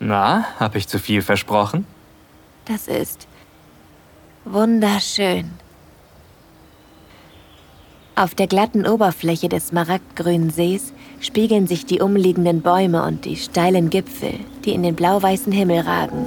Na, habe ich zu viel versprochen? Das ist wunderschön. Auf der glatten Oberfläche des smaragdgrünen Sees spiegeln sich die umliegenden Bäume und die steilen Gipfel, die in den blau-weißen Himmel ragen.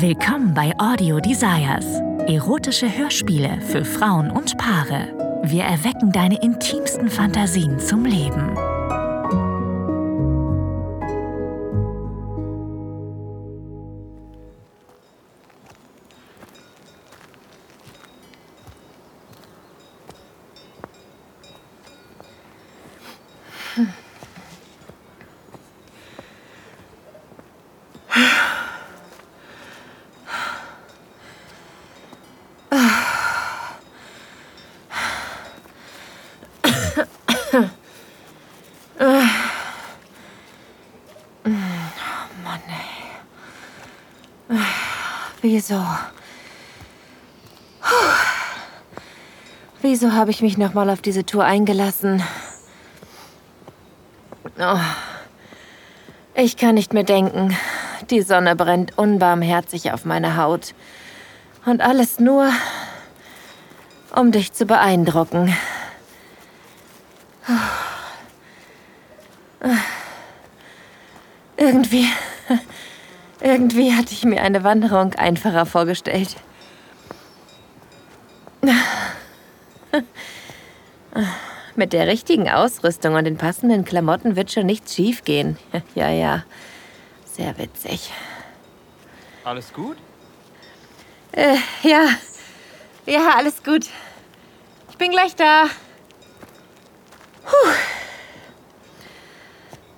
Willkommen bei Audio Desires. Erotische Hörspiele für Frauen und Paare. Wir erwecken deine intimsten Fantasien zum Leben. Wieso? Wieso habe ich mich nochmal auf diese Tour eingelassen? Oh. Ich kann nicht mehr denken. Die Sonne brennt unbarmherzig auf meine Haut. Und alles nur, um dich zu beeindrucken. Irgendwie irgendwie hatte ich mir eine Wanderung einfacher vorgestellt. Mit der richtigen Ausrüstung und den passenden Klamotten wird schon nichts schiefgehen. Ja, ja. Sehr witzig. Alles gut? Äh, ja. Ja, alles gut. Ich bin gleich da. Puh.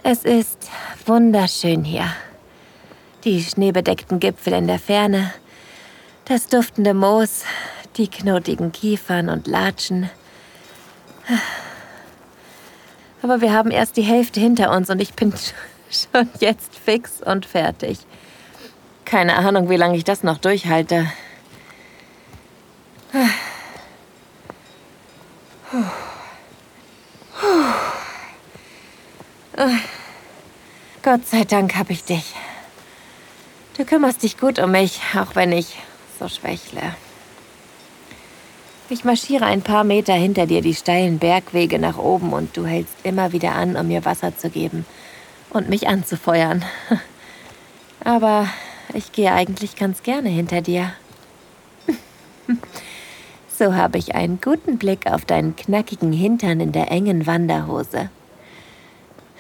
Es ist wunderschön hier die schneebedeckten Gipfel in der Ferne, das duftende Moos, die knotigen Kiefern und Latschen. Aber wir haben erst die Hälfte hinter uns und ich bin schon jetzt fix und fertig. Keine Ahnung, wie lange ich das noch durchhalte. Gott sei Dank habe ich dich. Du kümmerst dich gut um mich, auch wenn ich so schwächle. Ich marschiere ein paar Meter hinter dir die steilen Bergwege nach oben und du hältst immer wieder an, um mir Wasser zu geben und mich anzufeuern. Aber ich gehe eigentlich ganz gerne hinter dir. So habe ich einen guten Blick auf deinen knackigen Hintern in der engen Wanderhose.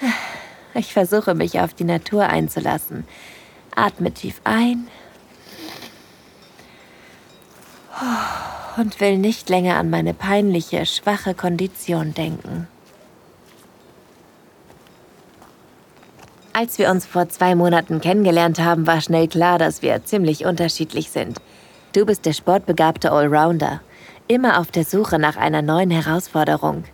Ich versuche mich auf die Natur einzulassen, Atme tief ein und will nicht länger an meine peinliche, schwache Kondition denken. Als wir uns vor zwei Monaten kennengelernt haben, war schnell klar, dass wir ziemlich unterschiedlich sind. Du bist der sportbegabte Allrounder, immer auf der Suche nach einer neuen Herausforderung.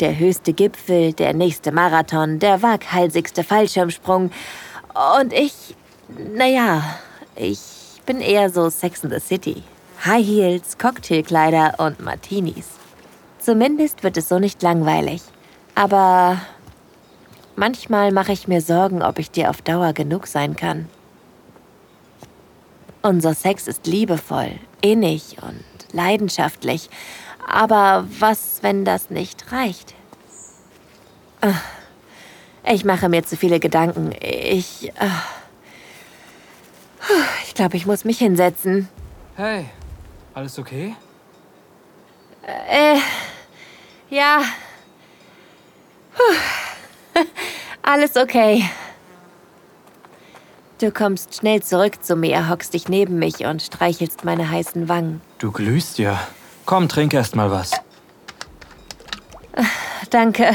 Der höchste Gipfel, der nächste Marathon, der waghalsigste Fallschirmsprung. Und ich naja, ich bin eher so Sex in the City. High Heels, Cocktailkleider und Martinis. Zumindest wird es so nicht langweilig. Aber manchmal mache ich mir Sorgen, ob ich dir auf Dauer genug sein kann. Unser Sex ist liebevoll, innig und leidenschaftlich. Aber was, wenn das nicht reicht? Ich mache mir zu viele Gedanken. Ich. Ich glaube, ich muss mich hinsetzen. Hey, alles okay? Äh, ja. Puh. Alles okay. Du kommst schnell zurück zu mir, hockst dich neben mich und streichelst meine heißen Wangen. Du glühst ja. Komm, trink erst mal was. Danke.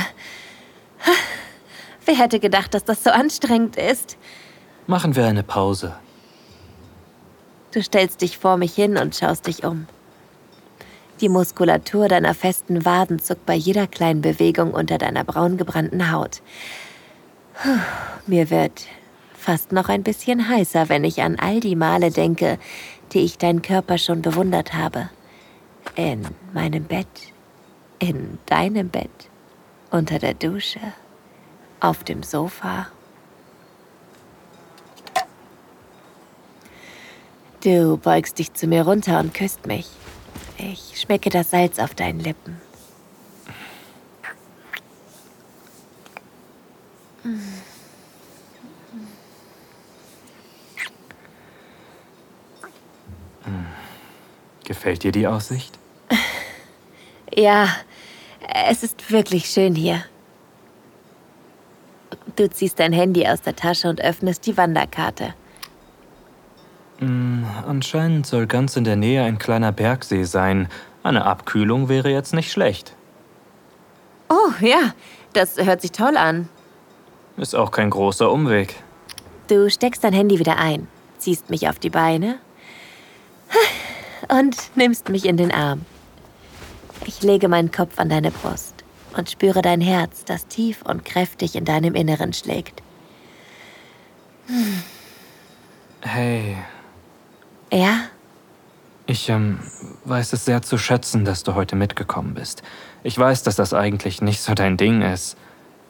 Wer hätte gedacht, dass das so anstrengend ist? Machen wir eine Pause. Du stellst dich vor mich hin und schaust dich um. Die Muskulatur deiner festen Waden zuckt bei jeder kleinen Bewegung unter deiner braungebrannten Haut. Puh, mir wird fast noch ein bisschen heißer, wenn ich an all die Male denke, die ich deinen Körper schon bewundert habe. In meinem Bett, in deinem Bett, unter der Dusche, auf dem Sofa. Du beugst dich zu mir runter und küsst mich. Ich schmecke das Salz auf deinen Lippen. Gefällt dir die Aussicht? Ja, es ist wirklich schön hier. Du ziehst dein Handy aus der Tasche und öffnest die Wanderkarte. Hm, anscheinend soll ganz in der Nähe ein kleiner Bergsee sein. Eine Abkühlung wäre jetzt nicht schlecht. Oh ja, das hört sich toll an. Ist auch kein großer Umweg. Du steckst dein Handy wieder ein, ziehst mich auf die Beine und nimmst mich in den Arm. Ich lege meinen Kopf an deine Brust und spüre dein Herz, das tief und kräftig in deinem Inneren schlägt. Hey, Ja? ich ähm, weiß es sehr zu schätzen, dass du heute mitgekommen bist. Ich weiß, dass das eigentlich nicht so dein Ding ist.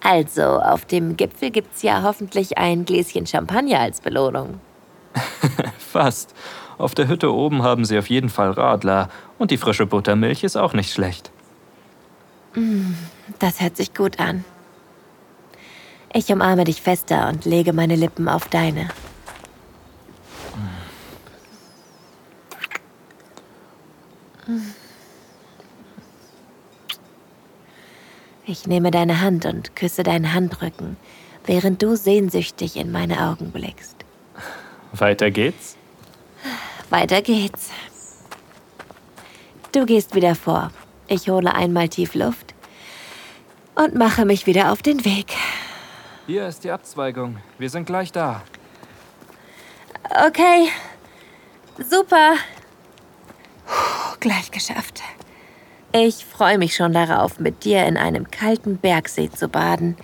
Also, auf dem Gipfel gibt's ja hoffentlich ein Gläschen Champagner als Belohnung. Fast. Auf der Hütte oben haben sie auf jeden Fall Radler und die frische Buttermilch ist auch nicht schlecht. Das hört sich gut an. Ich umarme dich fester und lege meine Lippen auf deine. Ich nehme deine Hand und küsse deinen Handrücken, während du sehnsüchtig in meine Augen blickst. Weiter geht's? Weiter geht's. Du gehst wieder vor. Ich hole einmal tief Luft und mache mich wieder auf den Weg. Hier ist die Abzweigung. Wir sind gleich da. Okay. Super. Gleich geschafft. Ich freue mich schon darauf, mit dir in einem kalten Bergsee zu baden.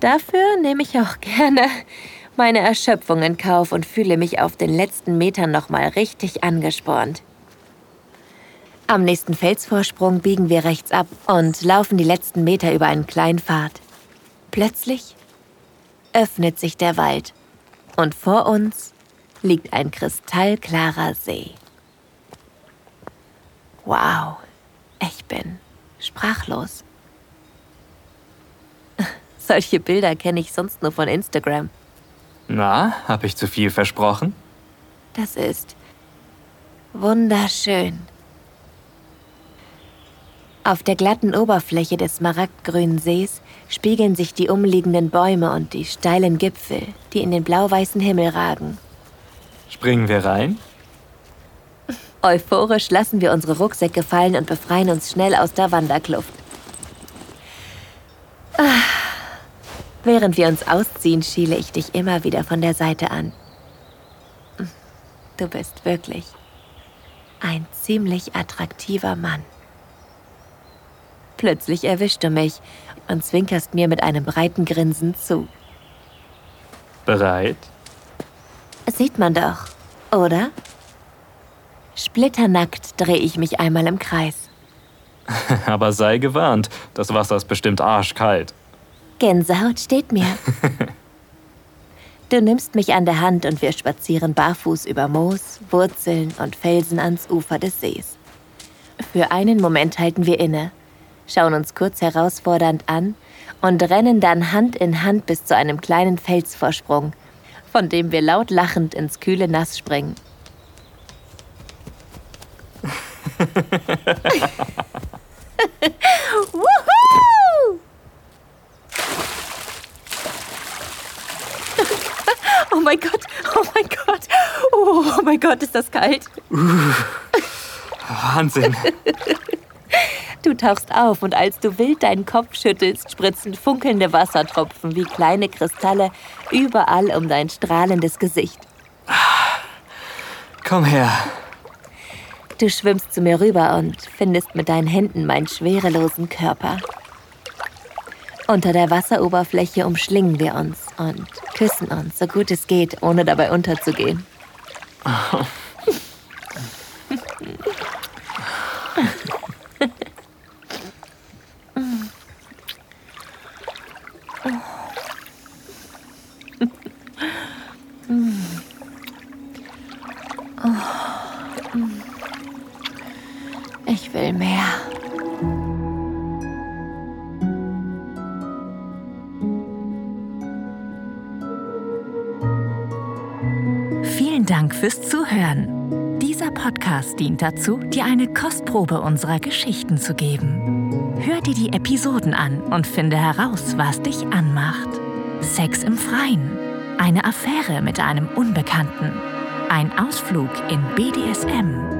Dafür nehme ich auch gerne meine Erschöpfung in Kauf und fühle mich auf den letzten Metern nochmal richtig angespornt. Am nächsten Felsvorsprung biegen wir rechts ab und laufen die letzten Meter über einen kleinen Pfad. Plötzlich öffnet sich der Wald und vor uns liegt ein kristallklarer See. Wow, ich bin sprachlos. Solche Bilder kenne ich sonst nur von Instagram. Na, hab ich zu viel versprochen? Das ist wunderschön. Auf der glatten Oberfläche des smaragdgrünen Sees spiegeln sich die umliegenden Bäume und die steilen Gipfel, die in den blau-weißen Himmel ragen. Springen wir rein? Euphorisch lassen wir unsere Rucksäcke fallen und befreien uns schnell aus der Wanderkluft. Ah. Während wir uns ausziehen, schiele ich dich immer wieder von der Seite an. Du bist wirklich ein ziemlich attraktiver Mann. Plötzlich erwischst du mich und zwinkerst mir mit einem breiten Grinsen zu. Bereit? Sieht man doch, oder? Splitternackt drehe ich mich einmal im Kreis. Aber sei gewarnt, das Wasser ist bestimmt arschkalt. Gänsehaut steht mir. Du nimmst mich an der Hand und wir spazieren barfuß über Moos, Wurzeln und Felsen ans Ufer des Sees. Für einen Moment halten wir inne, schauen uns kurz herausfordernd an und rennen dann Hand in Hand bis zu einem kleinen Felsvorsprung, von dem wir laut lachend ins kühle Nass springen. Oh mein Gott, oh mein Gott, oh, oh mein Gott, ist das kalt. Wahnsinn. Du tauchst auf und als du wild deinen Kopf schüttelst, spritzen funkelnde Wassertropfen wie kleine Kristalle überall um dein strahlendes Gesicht. Komm her. Du schwimmst zu mir rüber und findest mit deinen Händen meinen schwerelosen Körper. Unter der Wasseroberfläche umschlingen wir uns und küssen uns, so gut es geht, ohne dabei unterzugehen. will mehr. Vielen Dank fürs Zuhören. Dieser Podcast dient dazu, dir eine Kostprobe unserer Geschichten zu geben. Hör dir die Episoden an und finde heraus, was dich anmacht. Sex im Freien, eine Affäre mit einem Unbekannten, ein Ausflug in BDSM